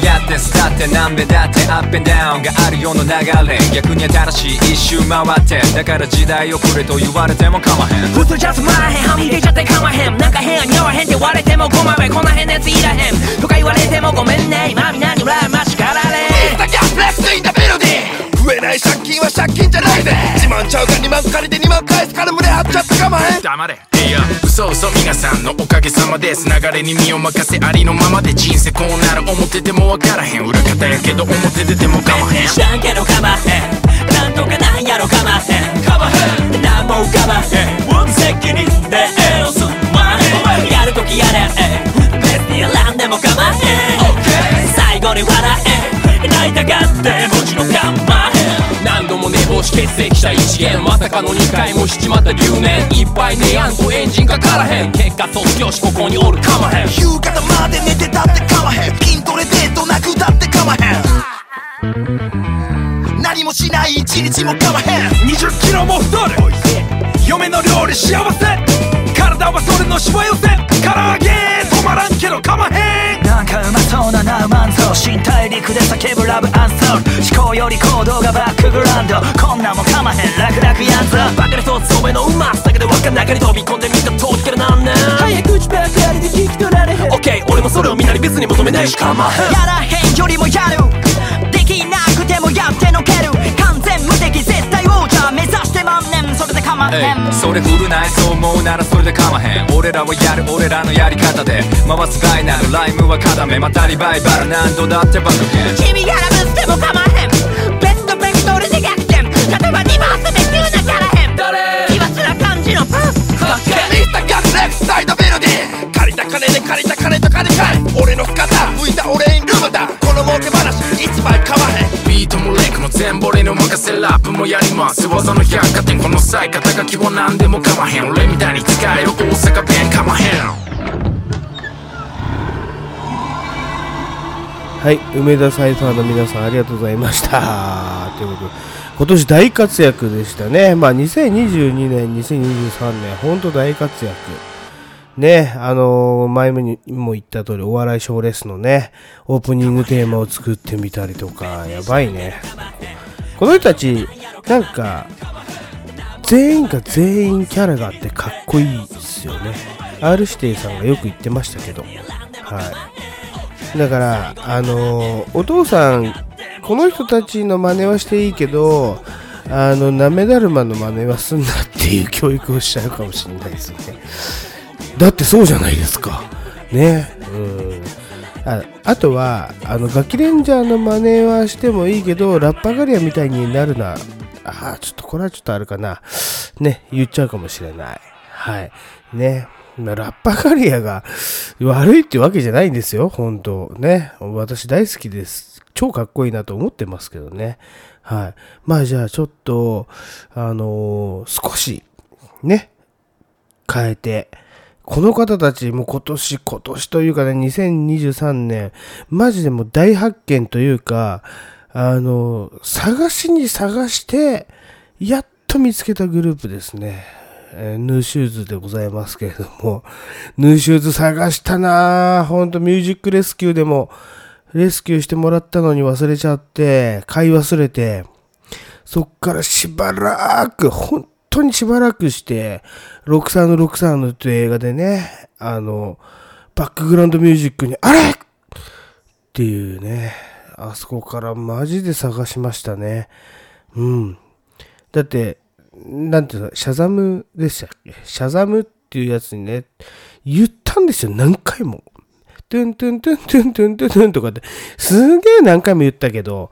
やってスタってなんでだってアップンダウンがあるような流れ。逆に新しい一周回ってだから時代遅れと言われても構わへん。普通じゃつまらへん。はみ出ちゃってかまへん。なんか変や似合わへんって言われてもごまめこんな変なやついらへん。とか言われてもごめんね。今みんなに羨ましかられ増えない借金は借金じゃないぜ。自慢ちゃうが2万借りて2万返すから胸張っちゃってかまへん。黙れ。いや嘘嘘皆さんのおかげさまです流れに身を任せありのままで人生こうなる。表でもわからへん。裏方やけど表出てもかまへん。知らんけどかまへん。なんとかなんやろかまへん。かまへん。なんも浮かばへん。無責任でエロすまへんやるときやれ別にやらんでもかまへん。最後に笑え。泣いたがってもちろんかまへん何度も寝坊し欠席した一元まさかの2回もしちまった留年いっぱい寝やんとエンジンかからへん。結果卒業しここにおるかまへん。夕方まで寝てたってかまへん。筋トレデートなくだってかまへん。何もしない一日もかまへん。20キロも太る。嫁の料理幸せ。体はそれのしわ寄せ。唐揚げ止まらんけどかまへんかうまそうなナウマンゾ身体陸で叫ぶラブアンソール思考より行動がバックグラウンドこんなんもかまへん楽々やんぞバカで一つ目のうまさだけで輪っか中に飛び込んでみた通りからなんねん早口ばかりで聞き取られへんオッケー俺もそれをみんなに別に求めないしかまへん。やらへんよりもやる。できなくてもやってのけるまへんそれ古ないそう思うならそれで構わへん。俺らはやる俺らのやり方で。回す概なるライムは固めまたリバイバル。何度だって爆減君やらぶってもかまへん。ベストベクトルで逆転。例えば2マス目急なキャラへん誰奇抜な感じのパス。かっけ。ミスターガレックスサイドメロディー。借りた金で借りた金と金かい。俺の姿吹いた俺にルームだこの儲け話一枚かまへんビートもせラップもやります技の百貨店この際肩書きは何でもかまへん俺みたいに使える大阪弁かまへんはい、梅田サイファーの皆さんありがとうございました。ということで、今年大活躍でしたね。まあ、2022年、2023年、本当大活躍。ね、あのー前にも言った通り、お笑い賞レースのね、オープニングテーマを作ってみたりとか、やばいね。この人たち、なんか、全員が全員キャラがあってかっこいいですよね。R 指定さんがよく言ってましたけど、はい。だから、あのーお父さん、この人たちの真似はしていいけど、あの、なめだるまの真似はすんなっていう教育をしちゃうかもしれないですね。だってそうじゃないですか。ね。うん。ああとは、あの、ガキレンジャーの真似はしてもいいけど、ラッパガリアみたいになるな。ああ、ちょっとこれはちょっとあるかな。ね、言っちゃうかもしれない。はい。ね。ラッパガリアが *laughs* 悪いってわけじゃないんですよ、本当ね。私大好きです。超かっこいいなと思ってますけどね。はい。まあじゃあちょっと、あのー少し、ね、変えて、この方たちもう今年、今年というかね、2023年、マジでもう大発見というか、あの、探しに探して、やっと見つけたグループですね。えーヌーシューズでございますけれども、ヌーシューズ探したなぁ。ほんとミュージックレスキューでも、レスキューしてもらったのに忘れちゃって、買い忘れて、そっからしばらく、本当にしばらくして、63の63のという映画でね、あの、バックグラウンドミュージックに、あれっていうね、あそこからマジで探しましたね。うん。だって、なんていうの、シャザムでしたっけ？シャザムっていうやつにね、言ったんですよ、何回も。トゥントゥントゥントゥントゥントゥントゥンとかって、すげえ何回も言ったけど、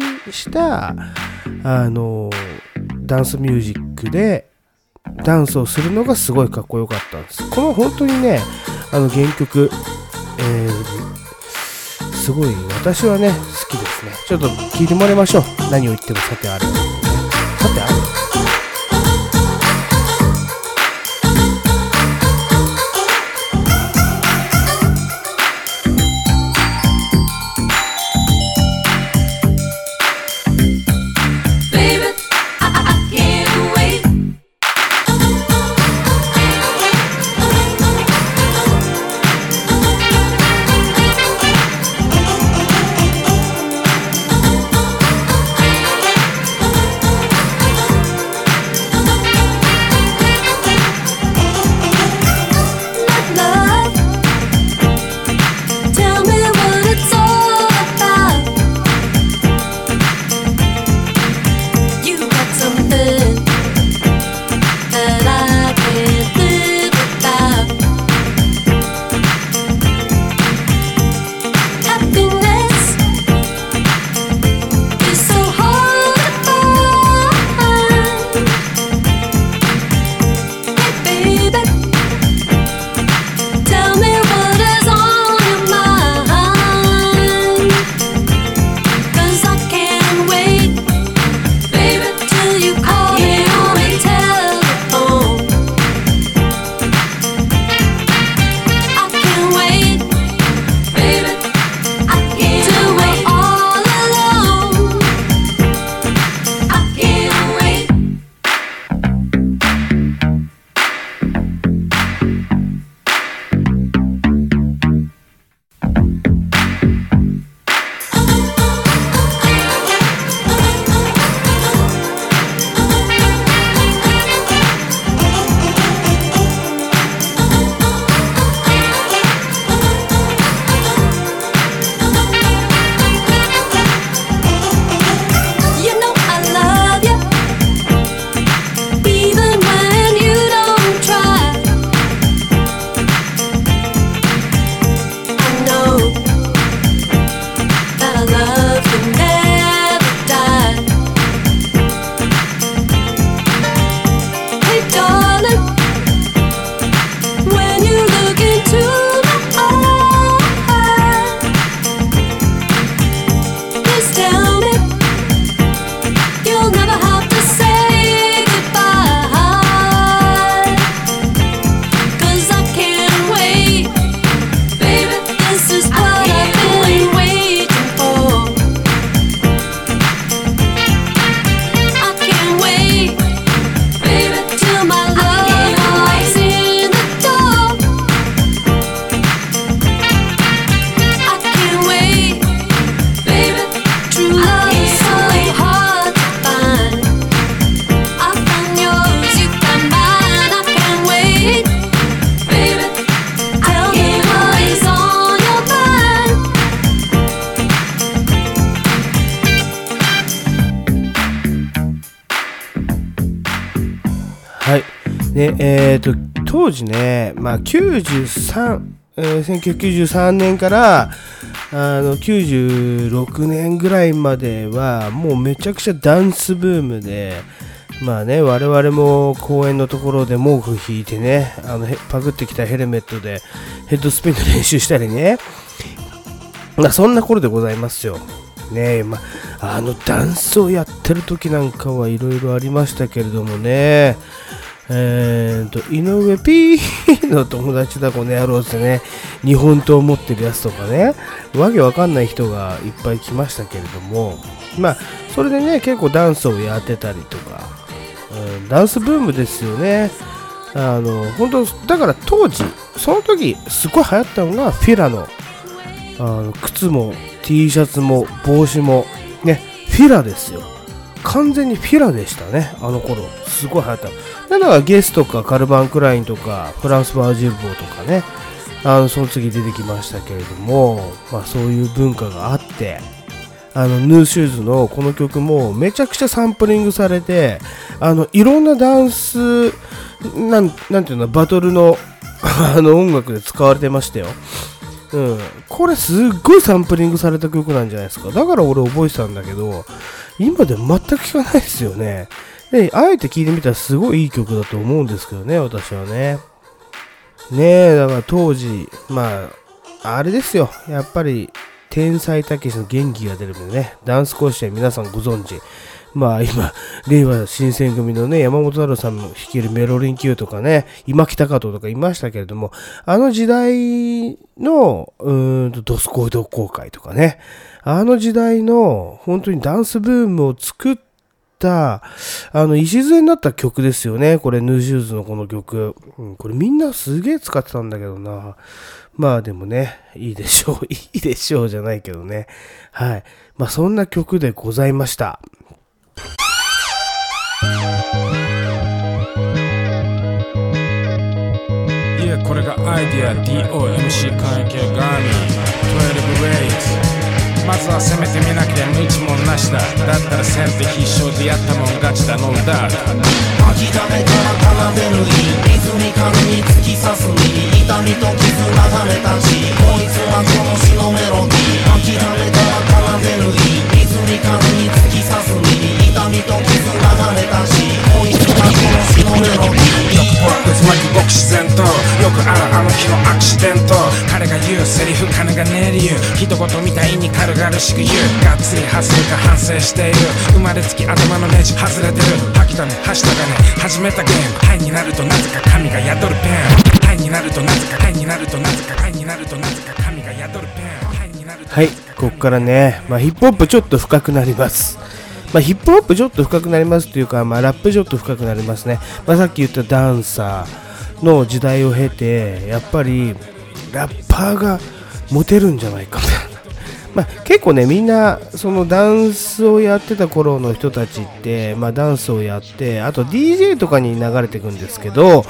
した、あの、ダンスミュージックで、ダンスをするのがすごいかっこよかったんです。この本当にね、あの原曲、えー、すごい私はね、好きですね。ちょっと聞いてもらいましょう。何を言ってもさてある。さてある。まあ、93、えー1993年からあの96年ぐらいまではもうめちゃくちゃダンスブームでまあね我々も公園のところで毛布引いてねあのパクってきたヘルメットでヘッドスピンの練習したりね。まあそんな頃でございますよ。ねまあ、あのダンスをやってる時なんかはいろいろありましたけれどもね。えー、と井上 P *laughs* の友達だこの野郎ってね。日本刀持ってるやつとかね。わけわかんない人がいっぱい来ましたけれども。まあそれでね結構ダンスをやってたりとか、うん、ダンスブームですよね。あの本当だから当時その時すごい流行ったのがフィラの。あの靴も T シャツも帽子も。ねフィラですよ。完全にフィラでしたねあの頃。すごい流行った。だからゲスとかカルバン・クラインとかフランス・バージルボーとかねあのその次出てきましたけれども、まあ、そういう文化があってあのヌーシューズのこの曲もめちゃくちゃサンプリングされてあのいろんなダンスなんなんていうのバトルの *laughs* あの音楽で使われてましたよ。うん、これすっごいサンプリングされた曲なんじゃないですか。だから俺覚えてたんだけど、今でも全く聴かないですよね。で、あえて聴いてみたらすごいいい曲だと思うんですけどね、私はね。ねえ、だから当時、まあ、あれですよ。やっぱり、天才たけしの元気が出るのでね、ダンス甲子園皆さんご存知。まあ今、令和新選組のね、山本太郎さんも率いるメロリン Q とかね、今北加藤とかいましたけれども、あの時代の、うーんと、ドスコイド公会とかね、あの時代の本当にダンスブームを作った、あの、礎になった曲ですよね。これ、ヌーシューズのこの曲。うん、これみんなすげえ使ってたんだけどな。まあでもね、いいでしょう。*laughs* いいでしょうじゃないけどね。はい。まあそんな曲でございました。いやこれがアイディア DOMC 関係ガーミ12 ways まずは攻めてみなきゃ無一文なしだ。だったら先手必勝でやったもん勝ちだ。ノーダウト諦めから奏でるリズミカルに突き刺すに痛みと傷流れた血こいつはこの詩のメロディー諦めから奏でるリズミカルに突き刺すに痛みと傷流れた血こいつはこの詩のメロディーよく僕つまりごく自然とよくあるあの日のアクシデント彼が言うセリフ金がねえ理由。一言みたいに軽々しく言う。がっつりハズるか反省している。生まれつき頭のネジ外れてる。吐きだめはしたがね。始めたゲーム。ハイになるとなぜか神が宿るペン。ハイになるとなぜかハイになるとなぜかハイになるとなぜか神が宿るペン。ハイになるとはい、ここからね、まあ、ヒップホップちょっと深くなります。まあ、ヒップホップちょっと深くなりますというか、まあ、ラップちょっと深くなりますね。まあ、さっき言ったダンサーの時代を経て、やっぱりラッパーがモテるんじゃないかみたいな。*laughs* まあ、結構ねみんなそのダンスをやってた頃の人たちって、まあ、ダンスをやってあと DJ とかに流れていくんですけど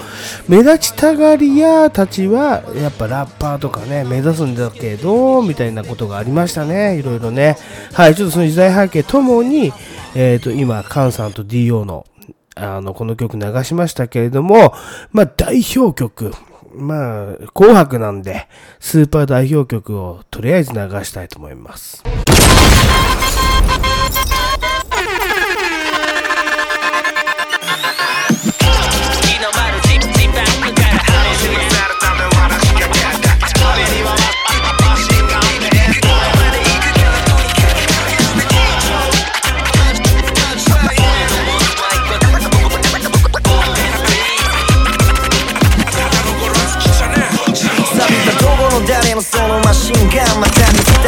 目立ちたがり屋たちはやっぱラッパーとかね目指すんだけどみたいなことがありましたねいろいろねはいちょっとその時代背景ともに、えー、と今カンさんと DO のあのこの曲流しましたけれども、まあ、代表曲まあ、紅白なんで、スーパー代表曲をとりあえず流したいと思います。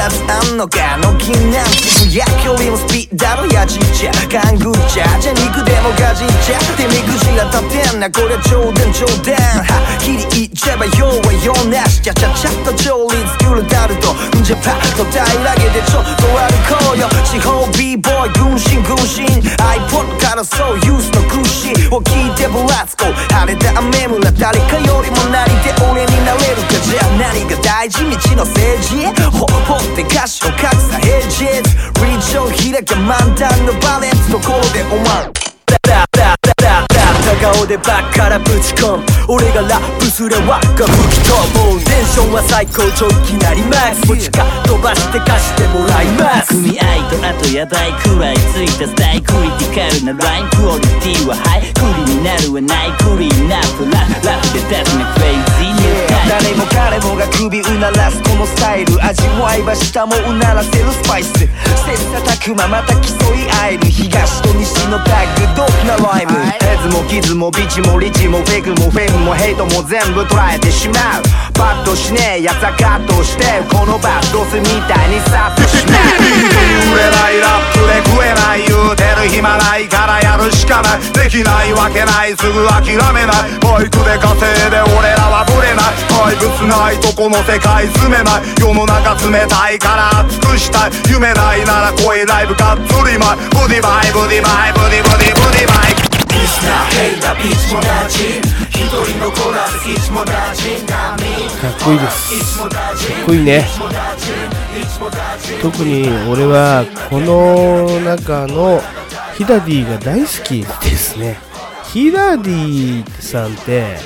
たに2つあんのか？の気なんてぶやきよりもスピードのやじっちゃ勘ぐっちゃじゃ肉でもガジっちゃ手みくじら立てんなこれ冗談冗談はっきり言っちゃえば用は用なしちゃちゃちゃっと調理作るタルトんじゃパッと平らげてちょっと歩こうよ地方 b ボーイ軍神軍神 iPod からそうユースの空詞を聞いてぶらつこう晴れた雨村誰かよりも何で俺になれるかじゃあ何が大事道の政治ほほって歌詞を格差平日リーチを開け漫談のバレン。スところでお前だだだだだだ顔でバッからぶち込む俺がラップすれ輪が吹き飛ぶテンションは最高潮いきなりマックス持ちか飛ばして貸してもらいます。組合とあとやばいくらいついたスタイクリティカル。なラインクオリティはハイクリになるはないクリーンナップララップで出すねクレイジーニュー誰も彼もが首うならすこのスタイル。味わいは下もうならせるスパイス。切磋琢磨また競い合える。東と西のタッグドープなライム。ヘズも傷もビチもリチもフェイクもフェイムもヘイトも全部捉えてしまう。バッとしねえやつはカットしてこのバッドスみたいにサッとしまう売れないラップで食えない言うてる暇ないからやるしかない。できないわけない。すぐ諦めない。バイクで稼いで俺らはブレない怪物ないとこの世界住めない世の中冷たいから熱くしたい夢ないなら来いライブがっつりまいブディバイブディバイブディブディブディバイミスターヘイタいつも同じ一人のコーラスいつも同じかっこいいです。かっこいいね特に俺はこの中のヒダディが大好きですね。ヒダディさんって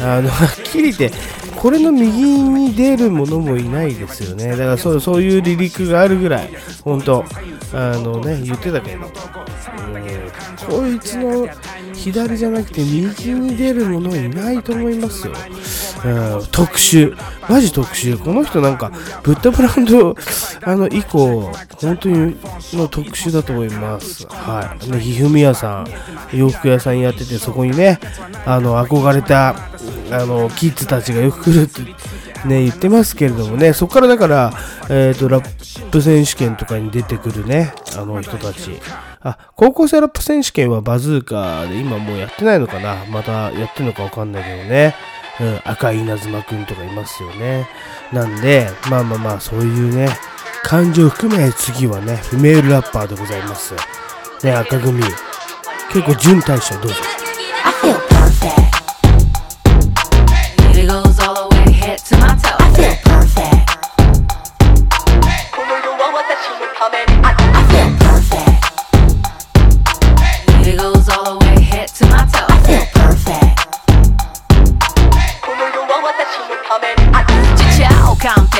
あのはっきり言ってこれの右に出るものもいないですよね。だからそうそういう離陸があるぐらい本当あのね言ってたけど、うん、こいつの左じゃなくて右に出るものいないと思いますよ、うん、特殊マジ特殊この人なんかブッダブランドあの以降本当にの特殊だと思います。はい。ねひふみやさん洋服屋さんやっててそこにねあの憧れたあのキッズたちがよく来るってね、言ってますけれどもね、そこからだから、えっ、ー、と、ラップ選手権とかに出てくるね、あの人たち。あ、高校生ラップ選手権はバズーカで今もうやってないのかな。またやってるのかわかんないけどね。うん、赤い稲妻くんとかいますよね。なんで、まあまあまあ、そういうね、感情含め次はね、フィメールラッパーでございます。ね、赤組。結構準大将どうぞ。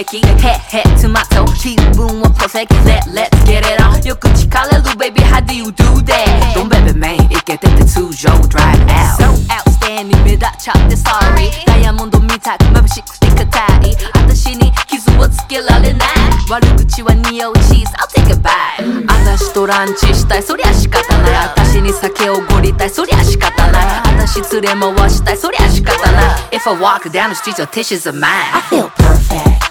敵がへっへつまと気分を戸籍で Let's get it on. よく聞かれる Baby how do you do that? ドンベベメインイケてて通常 Drive out. So outstanding 目立っちゃって Sorry ダイヤモンドみたく眩しくて硬い私に傷をつけられない悪口は匂うチーズ I'll take a bite. あたしとランチしたいそりゃ仕方ないあたしに酒をごりたいそりゃ仕方ないあたし連れ回したいそりゃ仕方ない If I walk down the street your tissues are mine. I feel perfect.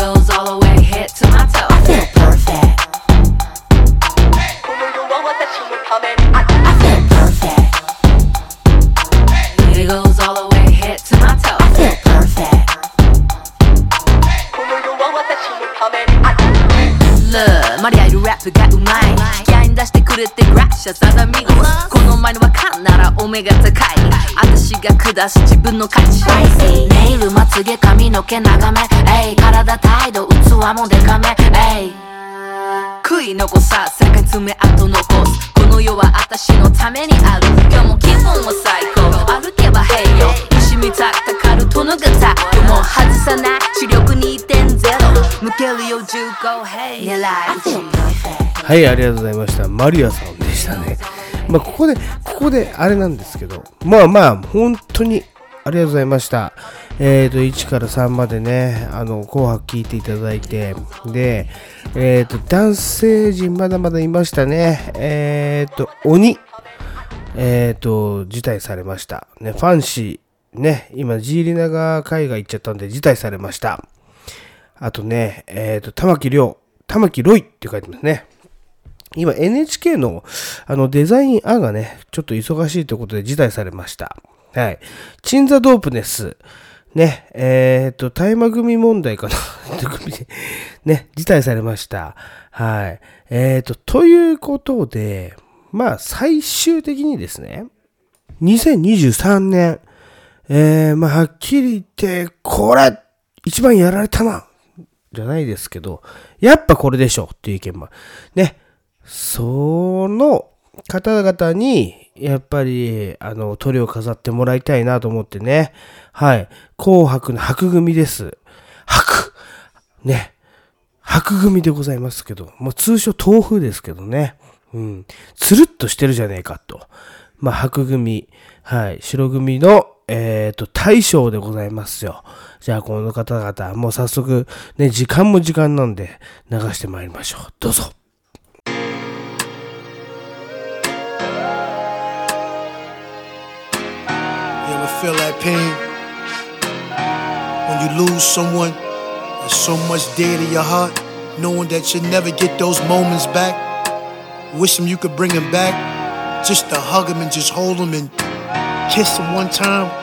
It goes all the way head to my toe. I feel perfect. I feel perfect. It goes all the way head to my toe. I feel perfect. Look, マリアいるラップがうまい引き合いに出してくれてグラッシャサダミゴスこの前のはカンならオメガ高い私が下す自分の価値の毛長め。えい体態度器もデカめ。えい悔い残さ世界爪痕残す。この世は私のためにある。今日も気分は最高。歩けば平洋石みたくかかる殿方でも外さない。視力2.0向けるよ15平狙いはい、ありがとうございました。マリアさんでしたね。まあ、ここで、ここであれなんですけど、まあまあ、本当にありがとうございました。えっ、ー、と、1から3までね、あの、紅白聞いていただいて、で、えっ、ー、と、男性陣まだまだいましたね。えっ、ー、と、鬼、えっ、と、辞退されました。ね、ファンシー、ね、今、ジーリナが海外行っちゃったんで辞退されました。あとね、えっ、と、玉木亮、玉木ロイって書いてますね。今 NHK のあのデザイン案がね、ちょっと忙しいということで辞退されました。はい。チンザドープネス。ね、えっ、ー、と、大麻組問題かな *laughs* ね、辞退されました。はい。えっ、ー、と、ということで、まあ、最終的にですね、2023年、えー、まあ、はっきり言って、これ、一番やられたな、じゃないですけど、やっぱこれでしょっていう意見も。ね、その、方々に、やっぱり、あの、鳥を飾ってもらいたいなと思ってね。はい。紅白の白組です。白ね。白組でございますけど、もう通称豆腐ですけどね。うん。つるっとしてるじゃねえかと。まあ、白組、はい。白組の、えっ、と、大将でございますよ。じゃあ、この方々、もう早速、ね、時間も時間なんで、流してまいりましょう。どうぞ。Feel that pain? When you lose someone, there's so much dear to your heart, knowing that you'll never get those moments back. Wish them you could bring them back, just to hug them and just hold them and kiss them one time.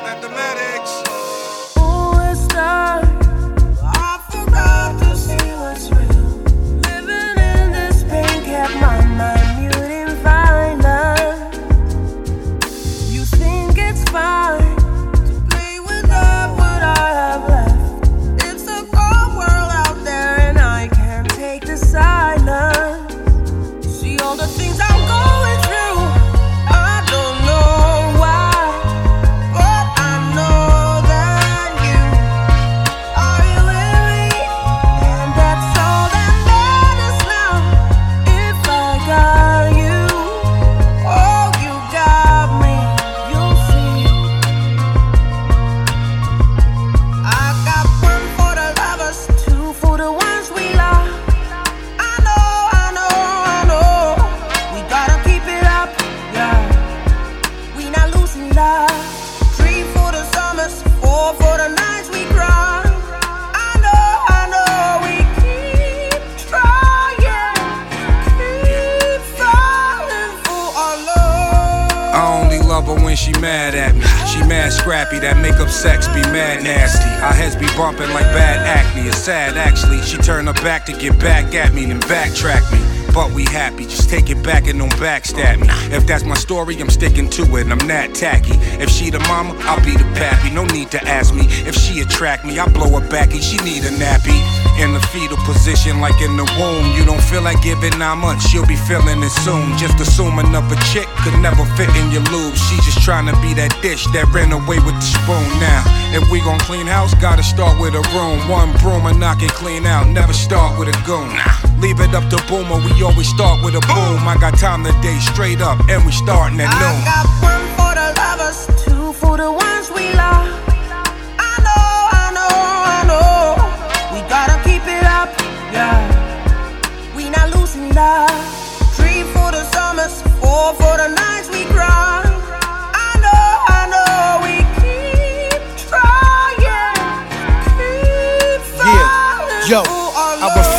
She mad at me. She mad scrappy, that makeup sex be mad nasty. Our heads be bumping like bad acne. It's sad actually. She turn her back to get back at me, then backtrack me. But we happy, just take it back and don't backstab me. If that's my story, I'm sticking to it. I'm that tacky. If she the mama, I'll be the pappy. No need to ask me if she attract me. I blow her back and she need a nappy. In the fetal position, like in the womb. You don't feel like giving nine months, she'll be feeling it soon. Just assuming up a chick could never fit in your lube. She just trying to be that dish that ran away with the spoon. Now, if we gon' clean house, gotta start with a room. One broom and knock it clean out. Never start with a goon. Leave it up to boomer, we always start with a boom. I got time today, straight up, and we starting at noon. I got one for the lovers,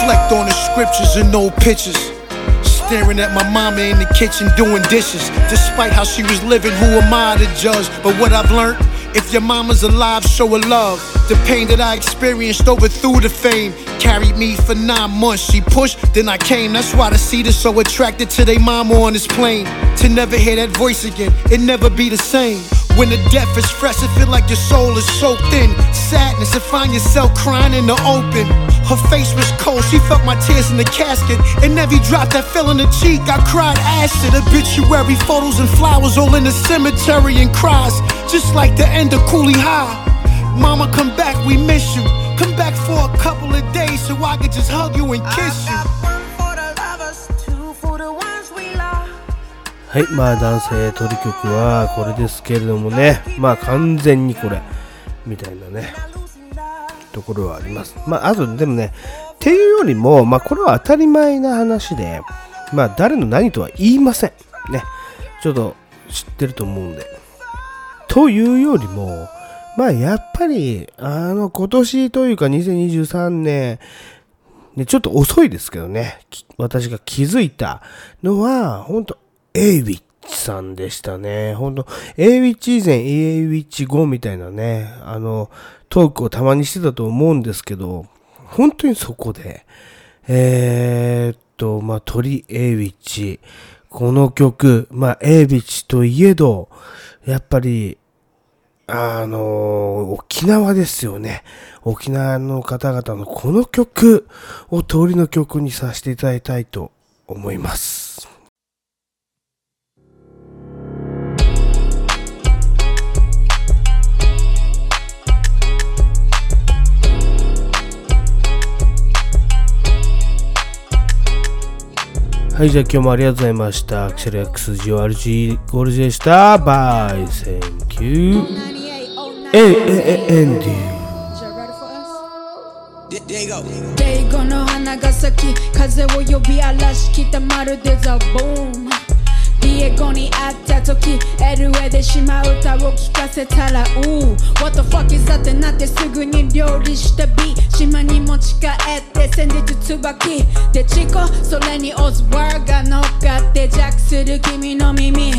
reflect on the scriptures and old pictures. Staring at my mama in the kitchen doing dishes. Despite how she was living, who am I to judge? But what I've learned, if your mama's alive, show her love. The pain that I experienced overthrew the fame. Carried me for nine months. She pushed, then I came. That's why the seed is so attracted to their mama on this plane. To never hear that voice again, it never be the same. When the death is fresh, it feel like your soul is soaked in sadness and find yourself crying in the open. Her face was cold, she felt my tears in the casket. And every drop that fell on the cheek, I cried acid. Obituary photos and flowers all in the cemetery and cries, just like the end of Cooley High. Mama, come back, we miss you. Come back for a couple of days so I could just hug you and kiss you. はい、まあ男性取り曲はこれですけれどもね、まあ完全にこれ、みたいなね、ところはあります。まああとでもね、っていうよりも、まあこれは当たり前な話で、まあ誰の何とは言いません。ね、ちょっと知ってると思うんで。というよりも、まあやっぱり、あの今年というか2023年、ね、ちょっと遅いですけどね、私が気づいたのは、本当エイウィッチさんでしたね。本当エイウィッチ以前、エイウィッチ後みたいなね、あの、トークをたまにしてたと思うんですけど、本当にそこで、えー、っと、まあ、鳥エイウィッチ、この曲、まあ、エイウィッチといえど、やっぱり、あの沖縄ですよね。沖縄の方々のこの曲を通りの曲にさせていただきたいと思います。はい、じゃあ今日もありがとうございました。アクセル XGORG ゴールジでした。 Bye、thank you。え、え、え、エンディ。デイゴの花が咲き風を呼び嵐来たまるでザ・ボームディエゴに会った時 LA で島歌を聴かせたらうー What the fuck is that? ってなってすぐに料理した B 島に持ち帰って先日椿。でチコそれにオズワーが乗っかってジャックする君の耳。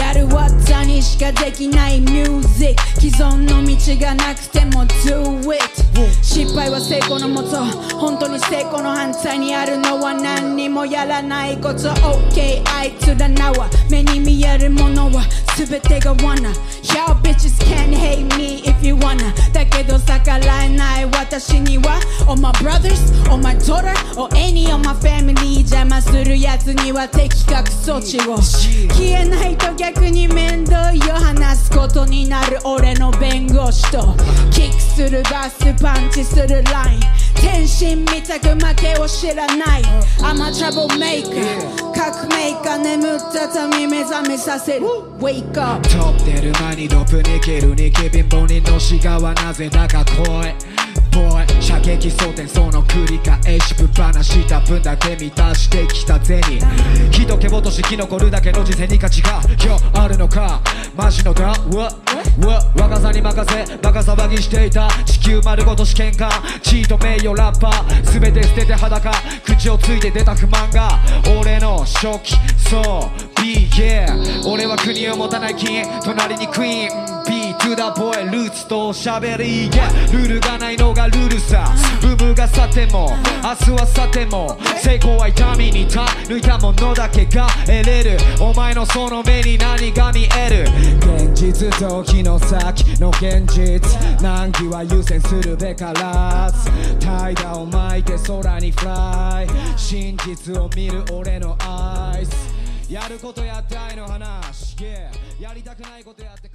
やる技にしかできないミュージック既存の道がなくても Do it 失敗は成功のもと。本当に成功の反対にあるのは何にもやらないこと。OK I to the now 目に見えるものは全てが罠 Y'all bitches can hate me if you wanna だけど逆らえない私には。All my brothers, all my daughter, or any of my family 邪魔するやつには的確措置を。消えないと逆逆に面倒いよ話すことになる俺の弁護士と。キックするバスパンチするライン。天心みたく負けを知らない。I'm a troublemaker 革命家眠った民目覚めさせる。Wake up 飛んでる間にロープに切る。にケビンボにのしがはなぜだか怖いボーイ射撃争点その繰り返しぶっ放した分だけ満たしてきた銭。人気落とし生き残るだけの時世に価値が今日あるのか？マジのだうわうわ若さに任せバカ騒ぎしていた。地球丸ごと試験官地位と名誉ラッパー。全て捨てて裸。口をついて出た不満が。俺の初期そう B yeah 俺は国を持たない金。隣にクイーン。B to the boy ルーツと喋り。Yeah ルールがないのがルールさ。ブームが去っても明日は去っても成功は痛みに耐え抜いたものだけが得れる。お前のその目に何が見える？現実と日の先の現実。難儀は優先するべからず。怠惰を巻いて空にフライ。真実を見る俺のアイス。やることやって愛の話、yeah、やりたくないことやって